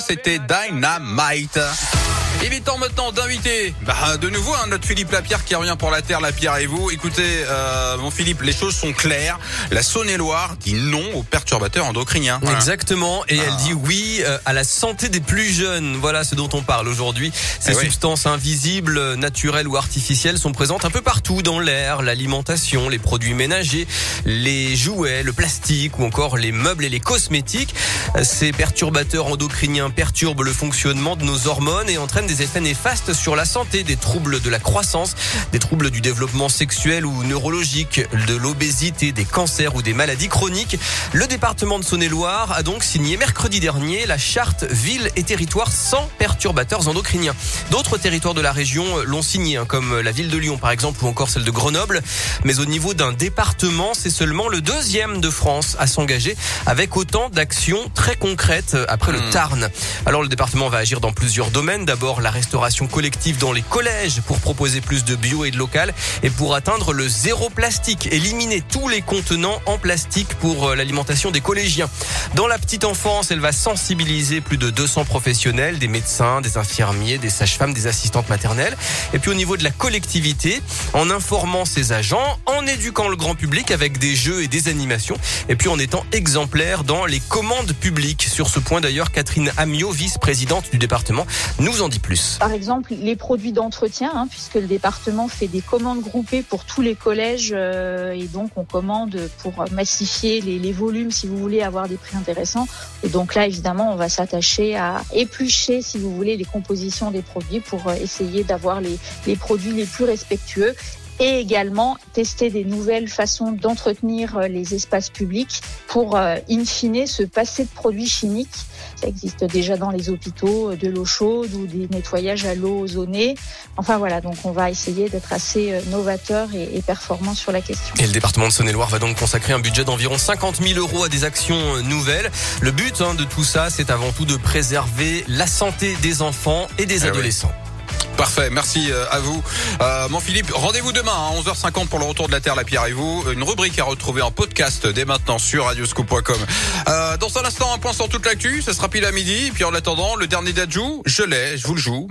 C'était Dynamite. Il est temps maintenant d'inviter bah, de nouveau hein, notre Philippe Lapierre qui revient pour la Terre, la Pierre et vous. Écoutez, euh, mon Philippe, les choses sont claires. La Saône-et-Loire dit non aux perturbateurs endocriniens. Voilà. Exactement, et Ah. elle dit oui euh, à la santé des plus jeunes. Voilà ce dont on parle aujourd'hui. Ces Eh oui. substances invisibles, naturelles ou artificielles sont présentes un peu partout dans l'air, l'alimentation, les produits ménagers, les jouets, le plastique ou encore les meubles et les cosmétiques. Ces perturbateurs endocriniens perturbent le fonctionnement de nos hormones et entraînent des effets néfastes sur la santé, des troubles de la croissance, des troubles du développement sexuel ou neurologique, de l'obésité, des cancers ou des maladies chroniques. Le département de Saône-et-Loire a donc signé mercredi dernier la charte ville et territoire sans perturbateurs endocriniens. D'autres territoires de la région l'ont signé, hein, comme la ville de Lyon par exemple ou encore celle de Grenoble. Mais au niveau d'un département, c'est seulement le deuxième de France à s'engager avec autant d'actions très concrètes euh, après le Hmm. Tarn. Alors le département va agir dans plusieurs domaines. D'abord la restauration collective dans les collèges pour proposer plus de bio et de local et pour atteindre le zéro plastique, éliminer tous les contenants en plastique pour euh, l'alimentation des collégiens. Dans la petite enfance, elle va sensibiliser plus de 200 professionnels, des médecins, des infirmiers, des sages-femmes, des assistantes maternelles. Et puis au niveau de la collectivité, en informant ses agents, en éduquant le grand public avec des jeux et des animations, et puis en étant exemplaire dans les commandes publiques. Sur ce point d'ailleurs, Catherine Amiot, vice-présidente du département, nous en dit plus. Par exemple, les produits d'entretien, hein, puisque le département fait des commandes groupées pour tous les collèges euh, et donc on commande pour massifier les, les volumes si vous voulez avoir des prix intéressants. Et donc là, évidemment, on va s'attacher à éplucher, si vous voulez, les compositions des produits pour euh, essayer d'avoir les, les produits les plus respectueux et également tester des nouvelles façons d'entretenir euh, les espaces publics pour, euh, in fine, se passer de produits chimiques. Ça existe déjà dans les hôpitaux, euh, de l'eau chaude ou des nettoyages à l'eau ozonée. Enfin voilà, donc on va essayer d'être assez novateur et, performant sur la question. Et le département de Saône-et-Loire va donc consacrer un budget d'environ 50 000 euros à des actions nouvelles. Le but hein, de tout ça, c'est avant tout de préserver la santé des enfants et des Eh oui. Parfait, merci euh, à vous. Euh, mon Philippe, rendez-vous demain à 11h50 pour le retour de la Terre, la Pierre et vous. Une rubrique à retrouver en podcast dès maintenant sur radioscoop.com. Euh, dans un instant, un point sur toute l'actu, ça sera pile à midi. Et puis en attendant, le dernier d'Adjou, je l'ai, je vous le joue.